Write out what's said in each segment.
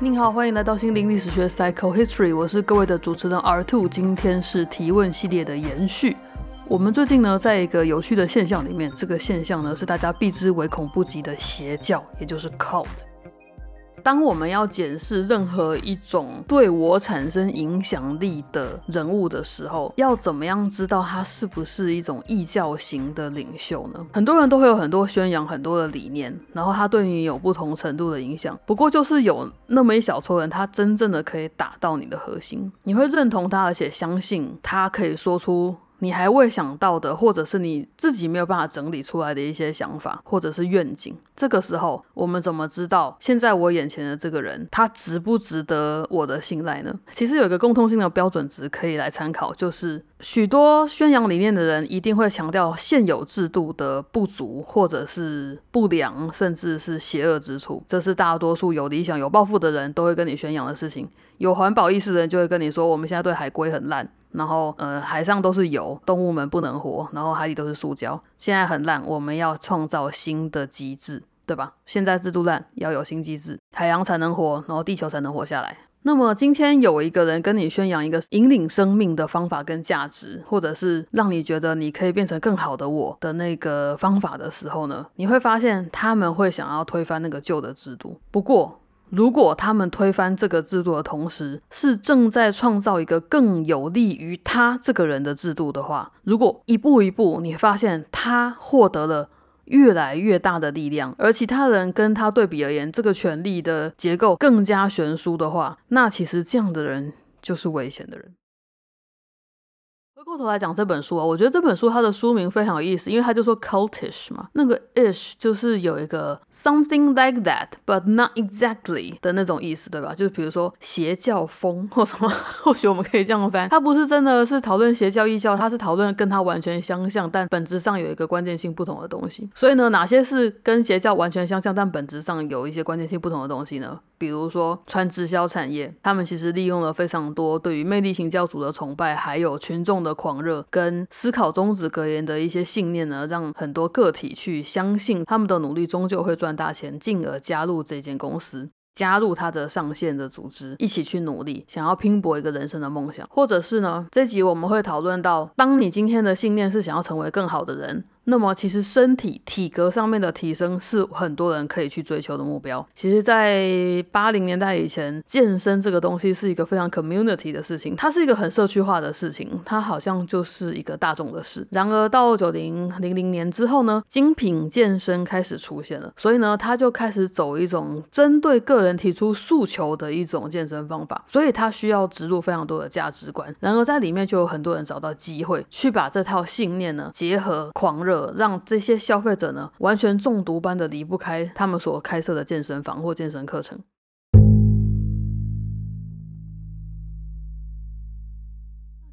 您好，欢迎来到心灵历史学 Psycho History，我是各位的主持人 R Two，今天是提问系列的延续。我们最近呢，在一个有趣的现象里面，这个现象呢是大家避之唯恐不及的邪教，也就是 cult。当我们要检视任何一种对我产生影响力的人物的时候，要怎么样知道他是不是一种异教型的领袖呢？很多人都会有很多宣扬很多的理念，然后他对你有不同程度的影响。不过就是有那么一小撮人，他真正的可以打到你的核心，你会认同他，而且相信他可以说出。你还未想到的，或者是你自己没有办法整理出来的一些想法，或者是愿景，这个时候我们怎么知道现在我眼前的这个人他值不值得我的信赖呢？其实有一个共通性的标准值可以来参考，就是许多宣扬理念的人一定会强调现有制度的不足，或者是不良，甚至是邪恶之处。这是大多数有理想、有抱负的人都会跟你宣扬的事情。有环保意识的人就会跟你说，我们现在对海龟很烂。然后，呃，海上都是油，动物们不能活，然后海底都是塑胶，现在很烂，我们要创造新的机制，对吧？现在制度烂，要有新机制，海洋才能活，然后地球才能活下来。那么今天有一个人跟你宣扬一个引领生命的方法跟价值，或者是让你觉得你可以变成更好的我的那个方法的时候呢，你会发现他们会想要推翻那个旧的制度。不过，如果他们推翻这个制度的同时，是正在创造一个更有利于他这个人的制度的话，如果一步一步你发现他获得了越来越大的力量，而其他人跟他对比而言，这个权力的结构更加悬殊的话，那其实这样的人就是危险的人。回过头来讲这本书啊，我觉得这本书它的书名非常有意思，因为它就说 cultish 嘛，那个 ish 就是有一个 something like that but not exactly 的那种意思，对吧？就是比如说邪教风或什么，或许我们可以这样翻，它不是真的是讨论邪教异教，它是讨论跟它完全相像，但本质上有一个关键性不同的东西。所以呢，哪些是跟邪教完全相像，但本质上有一些关键性不同的东西呢？比如说穿直销产业，他们其实利用了非常多对于魅力型教主的崇拜，还有群众的狂热跟思考终止格言的一些信念呢，让很多个体去相信他们的努力终究会赚大钱，进而加入这间公司，加入他的上线的组织，一起去努力，想要拼搏一个人生的梦想。或者是呢，这集我们会讨论到，当你今天的信念是想要成为更好的人。那么其实身体体格上面的提升是很多人可以去追求的目标。其实，在八零年代以前，健身这个东西是一个非常 community 的事情，它是一个很社区化的事情，它好像就是一个大众的事。然而到九零零零年之后呢，精品健身开始出现了，所以呢，他就开始走一种针对个人提出诉求的一种健身方法，所以他需要植入非常多的价值观。然而在里面就有很多人找到机会去把这套信念呢结合狂热。让这些消费者呢，完全中毒般的离不开他们所开设的健身房或健身课程。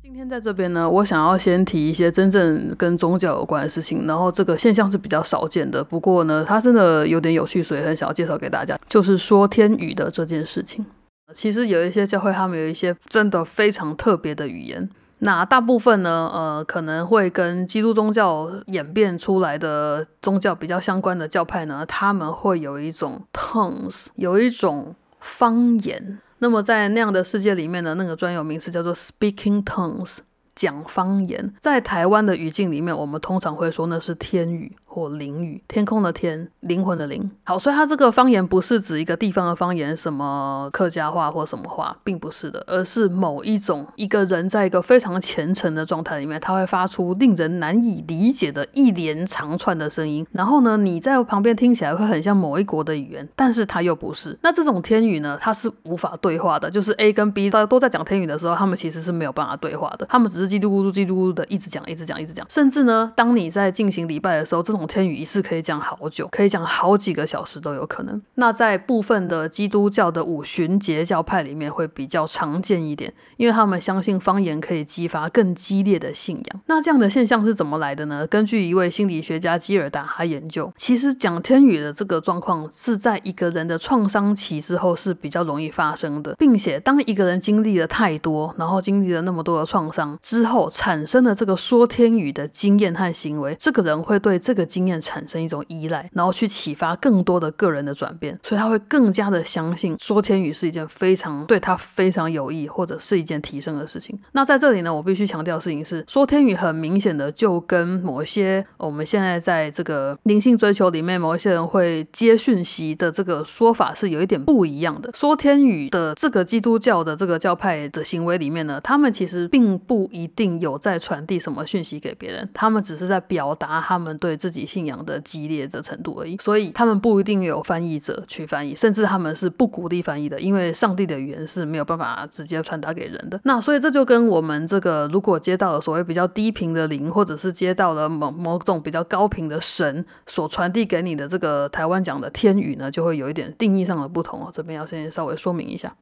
今天在这边呢，我想要先提一些真正跟宗教有关的事情，然后这个现象是比较少见的，不过呢，它真的有点有趣，所以很想要介绍给大家，就是说天语的这件事情。其实有一些教会，他们有一些真的非常特别的语言。那大部分呢，呃，可能会跟基督宗教演变出来的宗教比较相关的教派呢，他们会有一种 tongues，有一种方言。那么在那样的世界里面呢，那个专有名词叫做 speaking tongues，讲方言。在台湾的语境里面，我们通常会说那是天语。或灵语，天空的天，灵魂的灵。好，所以它这个方言不是指一个地方的方言，什么客家话或什么话，并不是的，而是某一种一个人在一个非常虔诚的状态里面，他会发出令人难以理解的一连长串的声音。然后呢，你在旁边听起来会很像某一国的语言，但是它又不是。那这种天语呢，它是无法对话的。就是 A 跟 B 都都在讲天语的时候，他们其实是没有办法对话的。他们只是叽里咕噜、叽里咕噜的一直讲、一直讲、一直讲。甚至呢，当你在进行礼拜的时候，这种种天语一次可以讲好久，可以讲好几个小时都有可能。那在部分的基督教的五旬节教派里面会比较常见一点，因为他们相信方言可以激发更激烈的信仰。那这样的现象是怎么来的呢？根据一位心理学家基尔达他研究，其实讲天语的这个状况是在一个人的创伤期之后是比较容易发生的，并且当一个人经历了太多，然后经历了那么多的创伤之后，产生了这个说天语的经验和行为，这个人会对这个经验产生一种依赖，然后去启发更多的个人的转变，所以他会更加的相信说天语是一件非常对他非常有益，或者是一件提升的事情。那在这里呢，我必须强调的事情是，说天语很明显的就跟某些我们现在在这个灵性追求里面，某一些人会接讯息的这个说法是有一点不一样的。说天语的这个基督教的这个教派的行为里面呢，他们其实并不一定有在传递什么讯息给别人，他们只是在表达他们对自己信仰的激烈的程度而已。所以他们不一定有翻译者去翻译，甚至他们是不鼓励翻译的，因为上帝的语言是没有办法直接传达给人的。那所以这就跟我们这个如果接到了所谓比较低频的灵，或者是接到了某某种比较高频的神所传递给你的这个台湾讲的天语呢，就会有一点定义上的不同哦。这边要先稍微说明一下。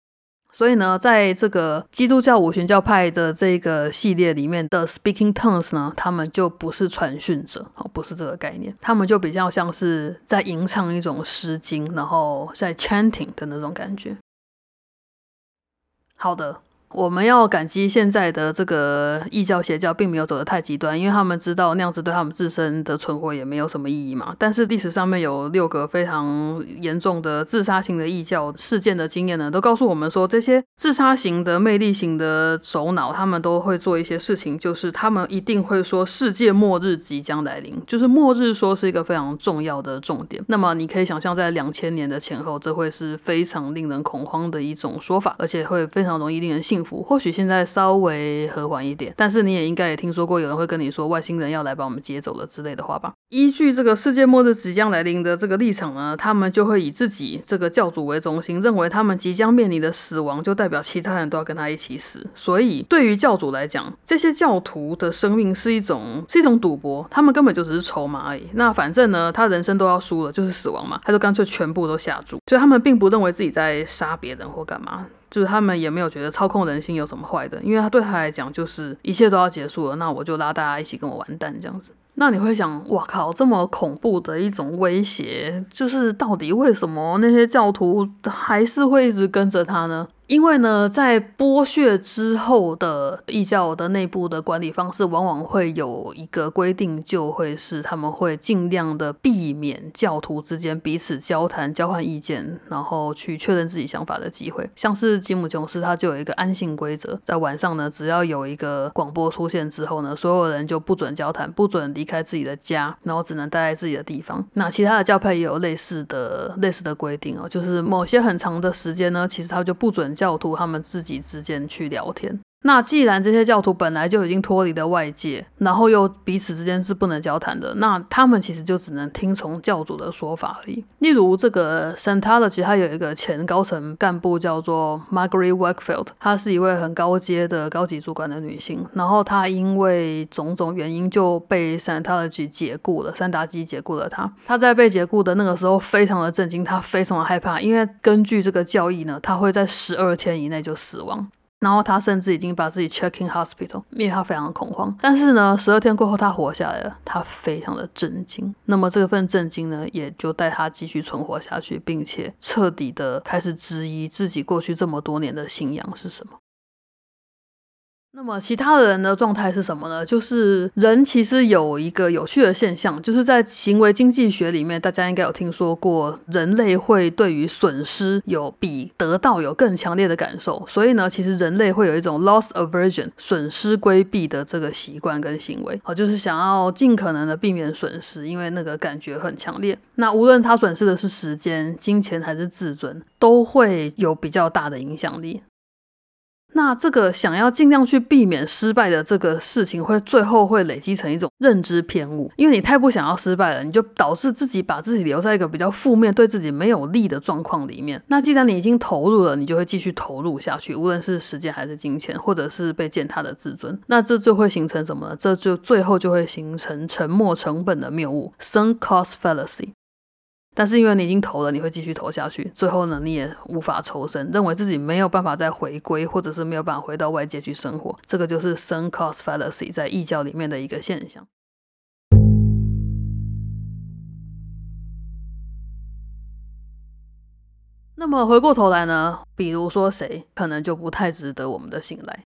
所以呢，在这个基督教五旬教派的这个系列里面的 Speaking Tongues 呢，他们就不是传讯者，哦，不是这个概念，他们就比较像是在吟唱一种诗经，然后在 chanting 的那种感觉。好的。我们要感激现在的这个异教邪教，并没有走得太极端，因为他们知道那样子对他们自身的存活也没有什么意义嘛。但是历史上面有六个非常严重的自杀型的异教事件的经验呢，都告诉我们说，这些自杀型的魅力型的首脑，他们都会做一些事情，就是他们一定会说世界末日即将来临，就是末日说是一个非常重要的重点。那么你可以想象，在两千年的前后，这会是非常令人恐慌的一种说法，而且会非常容易令人信。幸福或许现在稍微和缓一点，但是你也应该也听说过有人会跟你说外星人要来把我们接走了之类的话吧？依据这个世界末日即将来临的这个立场呢，他们就会以自己这个教主为中心，认为他们即将面临的死亡就代表其他人都要跟他一起死。所以对于教主来讲，这些教徒的生命是一种是一种赌博，他们根本就只是筹码而已。那反正呢，他人生都要输了，就是死亡嘛，他就干脆全部都下注。所以他们并不认为自己在杀别人或干嘛。就是他们也没有觉得操控人心有什么坏的，因为他对他来讲就是一切都要结束了，那我就拉大家一起跟我完蛋这样子。那你会想，哇靠，这么恐怖的一种威胁，就是到底为什么那些教徒还是会一直跟着他呢？因为呢，在剥削之后的异教的内部的管理方式，往往会有一个规定，就会是他们会尽量的避免教徒之间彼此交谈、交换意见，然后去确认自己想法的机会。像是吉姆琼斯，他就有一个安信规则，在晚上呢，只要有一个广播出现之后呢，所有人就不准交谈，不准离开自己的家，然后只能待在自己的地方。那其他的教派也有类似的类似的规定哦，就是某些很长的时间呢，其实他就不准。教徒他们自己之间去聊天。那既然这些教徒本来就已经脱离了外界，然后又彼此之间是不能交谈的，那他们其实就只能听从教主的说法而已。例如，这个 Santology，他有一个前高层干部叫做 Margaret Wakefield，她是一位很高阶的高级主管的女性。然后她因为种种原因就被 Santology 解雇了，三达基解雇了她。她在被解雇的那个时候非常的震惊，她非常的害怕，因为根据这个教义呢，她会在十二天以内就死亡。然后他甚至已经把自己 check in hospital，因为他非常的恐慌。但是呢，十二天过后他活下来了，他非常的震惊。那么这份震惊呢，也就带他继续存活下去，并且彻底的开始质疑自己过去这么多年的信仰是什么。那么其他的人的状态是什么呢？就是人其实有一个有趣的现象，就是在行为经济学里面，大家应该有听说过，人类会对于损失有比得到有更强烈的感受。所以呢，其实人类会有一种 loss aversion 损失规避的这个习惯跟行为，好，就是想要尽可能的避免损失，因为那个感觉很强烈。那无论他损失的是时间、金钱还是自尊，都会有比较大的影响力。那这个想要尽量去避免失败的这个事情，会最后会累积成一种认知偏误，因为你太不想要失败了，你就导致自己把自己留在一个比较负面、对自己没有利的状况里面。那既然你已经投入了，你就会继续投入下去，无论是时间还是金钱，或者是被践踏的自尊。那这就会形成什么呢？这就最后就会形成沉没成本的谬误 （sunk cost fallacy）。但是因为你已经投了，你会继续投下去，最后呢，你也无法抽身，认为自己没有办法再回归，或者是没有办法回到外界去生活，这个就是 s u n cost fallacy 在异教里面的一个现象。那么回过头来呢，比如说谁可能就不太值得我们的信赖，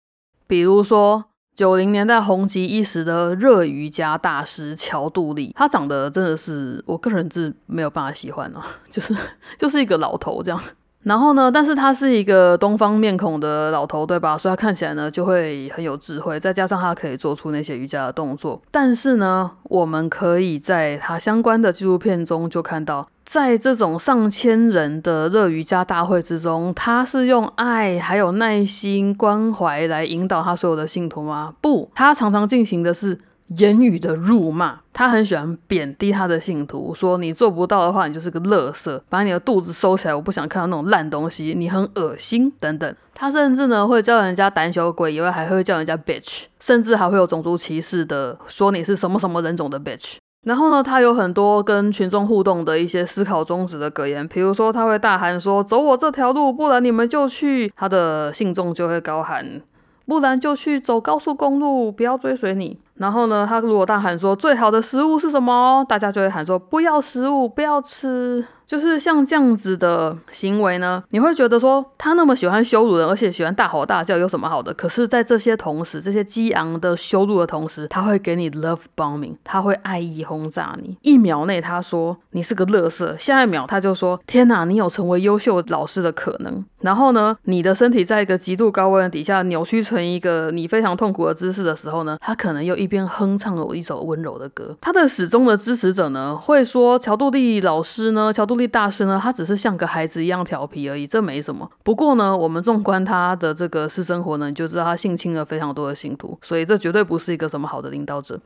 比如说。九零年代红极一时的热瑜伽大师乔杜丽，他长得真的是我个人是没有办法喜欢啊，就是就是一个老头这样。然后呢，但是他是一个东方面孔的老头，对吧？所以他看起来呢就会很有智慧，再加上他可以做出那些瑜伽的动作。但是呢，我们可以在他相关的纪录片中就看到。在这种上千人的热瑜伽大会之中，他是用爱、还有耐心、关怀来引导他所有的信徒吗？不，他常常进行的是言语的辱骂。他很喜欢贬低他的信徒，说你做不到的话，你就是个垃圾，把你的肚子收起来，我不想看到那种烂东西，你很恶心等等。他甚至呢会叫人家胆小鬼，以外还会叫人家 bitch，甚至还会有种族歧视的，说你是什么什么人种的 bitch。然后呢，他有很多跟群众互动的一些思考宗旨的格言，比如说他会大喊说：“走我这条路，不然你们就去。”他的信众就会高喊：“不然就去走高速公路，不要追随你。”然后呢，他如果大喊说：“最好的食物是什么？”大家就会喊说：“不要食物，不要吃。”就是像这样子的行为呢，你会觉得说他那么喜欢羞辱人，而且喜欢大吼大叫，有什么好的？可是，在这些同时，这些激昂的羞辱的同时，他会给你 love bombing，他会爱意轰炸你。一秒内他说你是个乐色，下一秒他就说天哪，你有成为优秀老师的可能。然后呢，你的身体在一个极度高温底下扭曲成一个你非常痛苦的姿势的时候呢，他可能又一边哼唱了一首温柔的歌。他的始终的支持者呢，会说乔杜丽老师呢，乔杜。大师呢，他只是像个孩子一样调皮而已，这没什么。不过呢，我们纵观他的这个私生活呢，你就知道他性侵了非常多的信徒，所以这绝对不是一个什么好的领导者。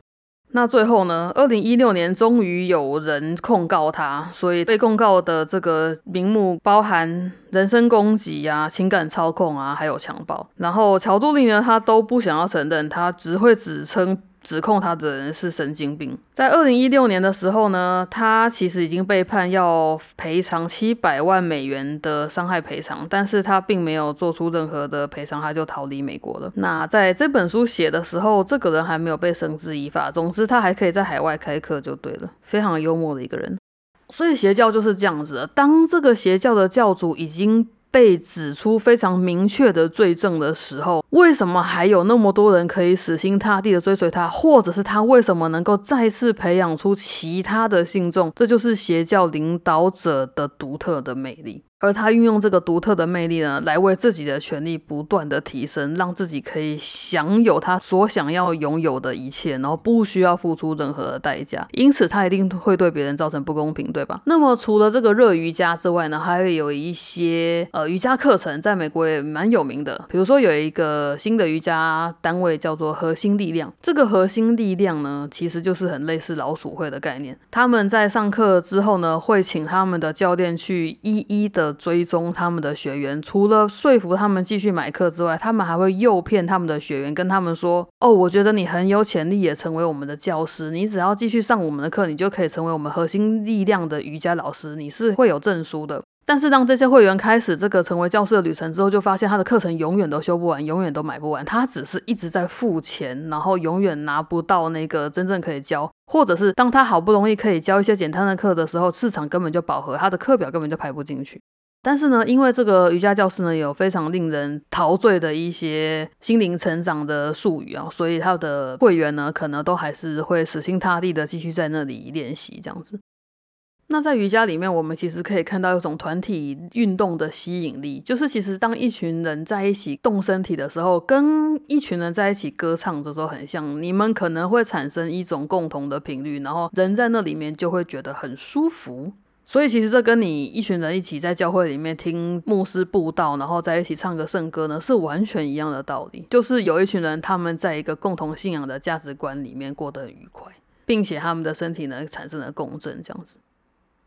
那最后呢，二零一六年终于有人控告他，所以被控告的这个名目包含人身攻击啊、情感操控啊，还有强暴。然后乔杜丽呢，他都不想要承认，他只会指称。指控他的人是神经病。在二零一六年的时候呢，他其实已经被判要赔偿七百万美元的伤害赔偿，但是他并没有做出任何的赔偿，他就逃离美国了。那在这本书写的时候，这个人还没有被绳之以法。总之，他还可以在海外开课就对了，非常幽默的一个人。所以邪教就是这样子，当这个邪教的教主已经。被指出非常明确的罪证的时候，为什么还有那么多人可以死心塌地的追随他，或者是他为什么能够再次培养出其他的信众？这就是邪教领导者的独特的魅力。而他运用这个独特的魅力呢，来为自己的权利不断的提升，让自己可以享有他所想要拥有的一切，然后不需要付出任何的代价。因此，他一定会对别人造成不公平，对吧？那么，除了这个热瑜伽之外呢，还会有一些呃瑜伽课程，在美国也蛮有名的。比如说，有一个新的瑜伽单位叫做核心力量。这个核心力量呢，其实就是很类似老鼠会的概念。他们在上课之后呢，会请他们的教练去一一的。追踪他们的学员，除了说服他们继续买课之外，他们还会诱骗他们的学员，跟他们说：“哦，我觉得你很有潜力，也成为我们的教师。你只要继续上我们的课，你就可以成为我们核心力量的瑜伽老师。你是会有证书的。”但是当这些会员开始这个成为教师的旅程之后，就发现他的课程永远都修不完，永远都买不完。他只是一直在付钱，然后永远拿不到那个真正可以教，或者是当他好不容易可以教一些简单的课的时候，市场根本就饱和，他的课表根本就排不进去。但是呢，因为这个瑜伽教室呢有非常令人陶醉的一些心灵成长的术语啊，所以他的会员呢可能都还是会死心塌地的继续在那里练习这样子。那在瑜伽里面，我们其实可以看到一种团体运动的吸引力，就是其实当一群人在一起动身体的时候，跟一群人在一起歌唱的时候很像，你们可能会产生一种共同的频率，然后人在那里面就会觉得很舒服。所以其实这跟你一群人一起在教会里面听牧师布道，然后在一起唱个圣歌呢，是完全一样的道理。就是有一群人他们在一个共同信仰的价值观里面过得很愉快，并且他们的身体呢产生了共振，这样子。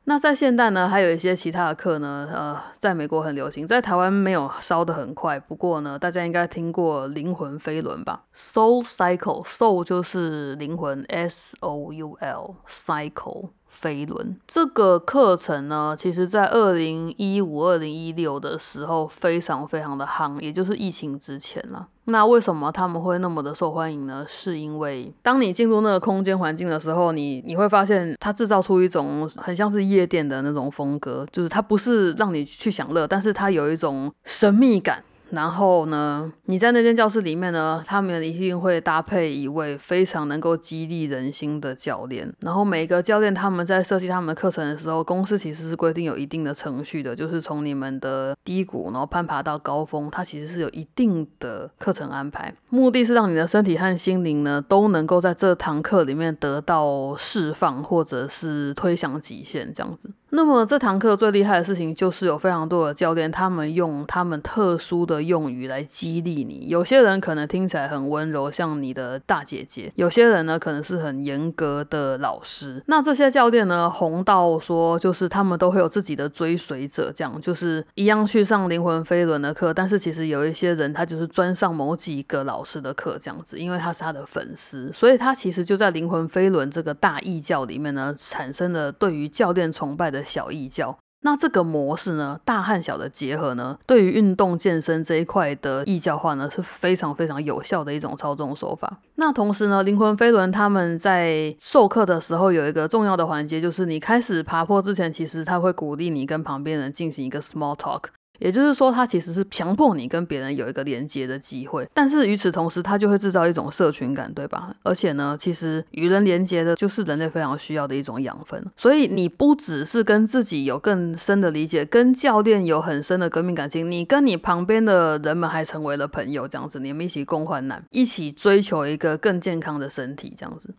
那在现代呢，还有一些其他的课呢，呃，在美国很流行，在台湾没有烧得很快。不过呢，大家应该听过灵魂飞轮吧？Soul Cycle，Soul 就是灵魂，S O U L，Cycle。飞轮这个课程呢，其实在二零一五、二零一六的时候非常非常的夯，也就是疫情之前了。那为什么他们会那么的受欢迎呢？是因为当你进入那个空间环境的时候，你你会发现它制造出一种很像是夜店的那种风格，就是它不是让你去享乐，但是它有一种神秘感。然后呢，你在那间教室里面呢，他们一定会搭配一位非常能够激励人心的教练。然后每个教练他们在设计他们的课程的时候，公司其实是规定有一定的程序的，就是从你们的低谷，然后攀爬到高峰，它其实是有一定的课程安排，目的是让你的身体和心灵呢都能够在这堂课里面得到释放，或者是推向极限这样子。那么这堂课最厉害的事情就是有非常多的教练，他们用他们特殊的用语来激励你。有些人可能听起来很温柔，像你的大姐姐；有些人呢可能是很严格的老师。那这些教练呢红到说，就是他们都会有自己的追随者，这样就是一样去上灵魂飞轮的课。但是其实有一些人他就是专上某几个老师的课，这样子，因为他是他的粉丝，所以他其实就在灵魂飞轮这个大异教里面呢，产生了对于教练崇拜的。的小异教，那这个模式呢，大和小的结合呢，对于运动健身这一块的异教化呢，是非常非常有效的一种操纵手法。那同时呢，灵魂飞轮他们在授课的时候有一个重要的环节，就是你开始爬坡之前，其实他会鼓励你跟旁边人进行一个 small talk。也就是说，它其实是强迫你跟别人有一个连接的机会，但是与此同时，它就会制造一种社群感，对吧？而且呢，其实与人连接的就是人类非常需要的一种养分。所以你不只是跟自己有更深的理解，跟教练有很深的革命感情，你跟你旁边的人们还成为了朋友，这样子，你们一起共患难，一起追求一个更健康的身体，这样子。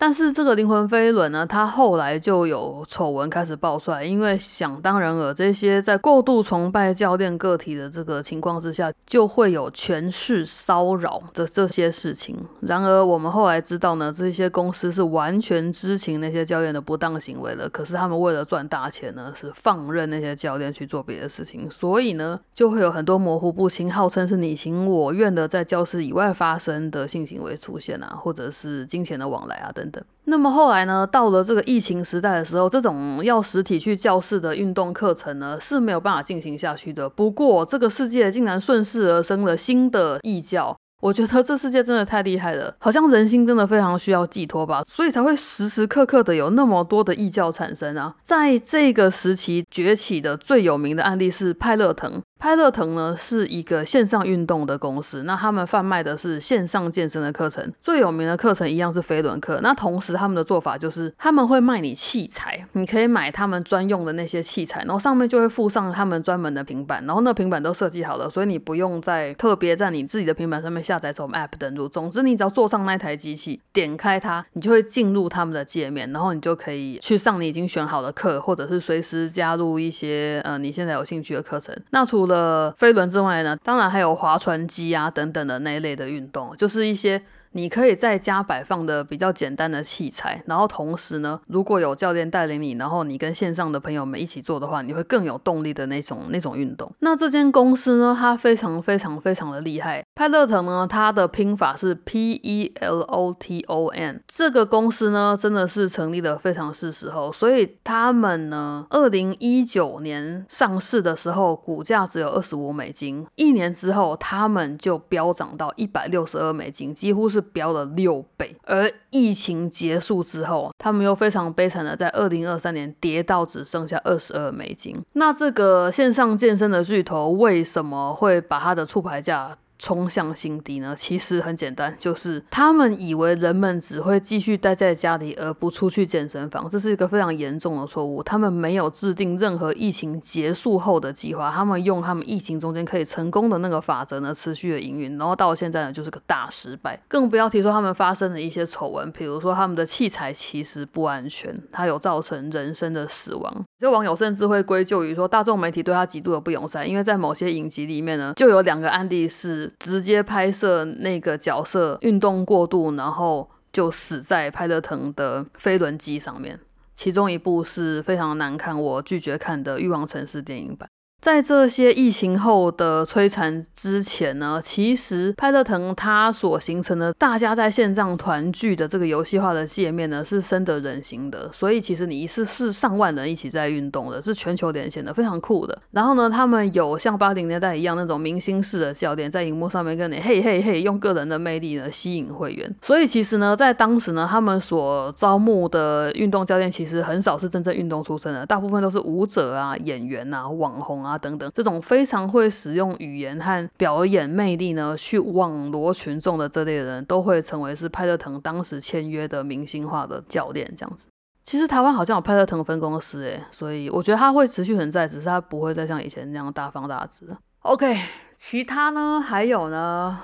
但是这个灵魂飞轮呢，它后来就有丑闻开始爆出来，因为想当然尔，这些在过度崇拜教练个体的这个情况之下，就会有权势骚扰的这些事情。然而我们后来知道呢，这些公司是完全知情那些教练的不当行为的，可是他们为了赚大钱呢，是放任那些教练去做别的事情，所以呢，就会有很多模糊不清、号称是你情我愿的在教室以外发生的性行为出现啊，或者是金钱的往来啊等。那么后来呢？到了这个疫情时代的时候，这种要实体去教室的运动课程呢是没有办法进行下去的。不过这个世界竟然顺势而生了新的异教，我觉得这世界真的太厉害了，好像人心真的非常需要寄托吧，所以才会时时刻刻的有那么多的异教产生啊。在这个时期崛起的最有名的案例是派乐腾。派乐腾呢是一个线上运动的公司，那他们贩卖的是线上健身的课程，最有名的课程一样是飞轮课。那同时他们的做法就是他们会卖你器材，你可以买他们专用的那些器材，然后上面就会附上他们专门的平板，然后那平板都设计好了，所以你不用再特别在你自己的平板上面下载什么 app 登录。总之你只要坐上那台机器，点开它，你就会进入他们的界面，然后你就可以去上你已经选好的课，或者是随时加入一些呃你现在有兴趣的课程。那除了飞轮之外呢，当然还有划船机啊等等的那一类的运动，就是一些。你可以在家摆放的比较简单的器材，然后同时呢，如果有教练带领你，然后你跟线上的朋友们一起做的话，你会更有动力的那种那种运动。那这间公司呢，它非常非常非常的厉害。派乐腾呢，它的拼法是 P E L O T O N。这个公司呢，真的是成立的非常是时候，所以他们呢，二零一九年上市的时候，股价只有二十五美金，一年之后，他们就飙涨到一百六十二美金，几乎是。飙了六倍，而疫情结束之后，他们又非常悲惨的在二零二三年跌到只剩下二十二美金。那这个线上健身的巨头为什么会把它的促牌价？冲向心底呢？其实很简单，就是他们以为人们只会继续待在家里而不出去健身房，这是一个非常严重的错误。他们没有制定任何疫情结束后的计划，他们用他们疫情中间可以成功的那个法则呢，持续的营运，然后到现在呢，就是个大失败。更不要提说他们发生的一些丑闻，比如说他们的器材其实不安全，它有造成人身的死亡。有网友甚至会归咎于说大众媒体对他极度的不友善，因为在某些影集里面呢，就有两个案例是直接拍摄那个角色运动过度，然后就死在拍得疼的飞轮机上面。其中一部是非常难看，我拒绝看的《欲望城市》电影版。在这些疫情后的摧残之前呢，其实派乐腾它所形成的大家在线上团聚的这个游戏化的界面呢，是深得人心的。所以其实你一次是上万人一起在运动的，是全球连线的，非常酷的。然后呢，他们有像八零年代一样那种明星式的教练，在荧幕上面跟你嘿嘿嘿，用个人的魅力呢吸引会员。所以其实呢，在当时呢，他们所招募的运动教练其实很少是真正运动出身的，大部分都是舞者啊、演员啊、网红啊。啊，等等，这种非常会使用语言和表演魅力呢，去网罗群众的这类人都会成为是派特腾当时签约的明星化的教练这样子。其实台湾好像有派特腾分公司诶，所以我觉得他会持续存在，只是他不会再像以前那样大放大资。OK，其他呢还有呢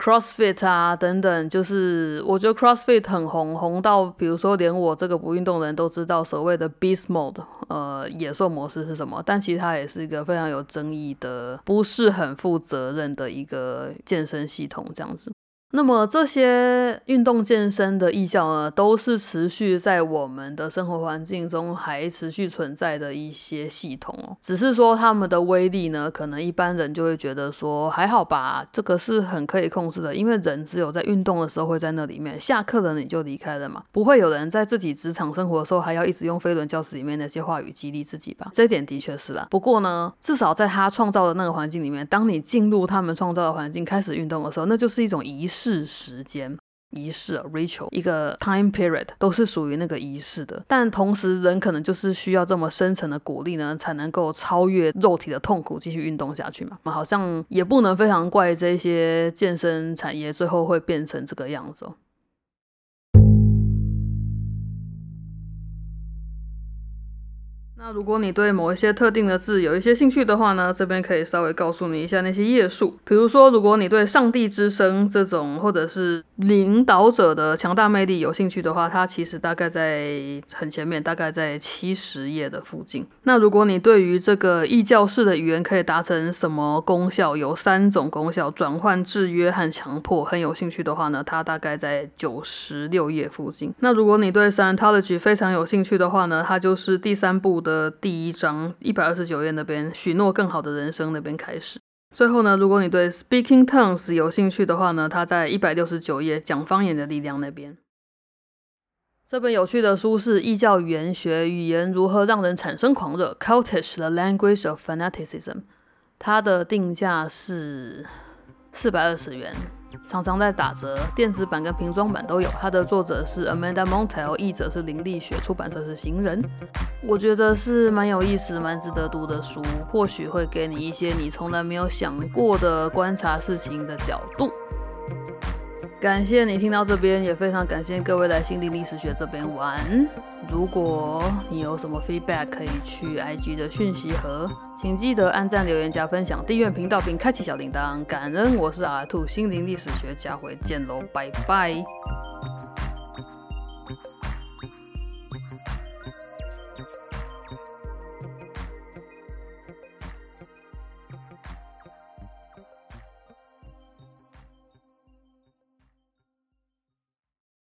？CrossFit 啊，等等，就是我觉得 CrossFit 很红，红到比如说连我这个不运动的人都知道所谓的 Beast Mode，呃，野兽模式是什么。但其实它也是一个非常有争议的，不是很负责任的一个健身系统，这样子。那么这些运动健身的艺教呢，都是持续在我们的生活环境中还持续存在的一些系统哦。只是说他们的威力呢，可能一般人就会觉得说还好吧，这个是很可以控制的，因为人只有在运动的时候会在那里面，下课了你就离开了嘛，不会有人在自己职场生活的时候还要一直用飞轮教室里面那些话语激励自己吧？这点的确是啦。不过呢，至少在他创造的那个环境里面，当你进入他们创造的环境开始运动的时候，那就是一种仪式。是时间仪式，Rachel，一个 time period 都是属于那个仪式的，但同时人可能就是需要这么深层的鼓励呢，才能够超越肉体的痛苦，继续运动下去嘛。好像也不能非常怪这些健身产业最后会变成这个样子哦。如果你对某一些特定的字有一些兴趣的话呢，这边可以稍微告诉你一下那些页数。比如说，如果你对上帝之声这种或者是领导者的强大魅力有兴趣的话，它其实大概在很前面，大概在七十页的附近。那如果你对于这个异教式的语言可以达成什么功效，有三种功效：转换、制约和强迫，很有兴趣的话呢，它大概在九十六页附近。那如果你对 Scientology 非常有兴趣的话呢，它就是第三部的。第一章一百二十九页那边，许诺更好的人生那边开始。最后呢，如果你对 Speaking Tongues 有兴趣的话呢，它在一百六十九页讲方言的力量那边。这本有趣的书是《异教语言学：语言如何让人产生狂热》（Cultish the Language of Fanaticism），它的定价是四百二十元。常常在打折，电子版跟瓶装版都有。它的作者是 Amanda Montel，译者是林立雪，出版社是行人。我觉得是蛮有意思、蛮值得读的书，或许会给你一些你从来没有想过的观察事情的角度。感谢你听到这边，也非常感谢各位来心灵历史学这边玩。如果你有什么 feedback，可以去 IG 的讯息盒，请记得按赞、留言、加分享、订阅频道并开启小铃铛。感恩，我是阿兔，心灵历史学，家回见喽，拜拜。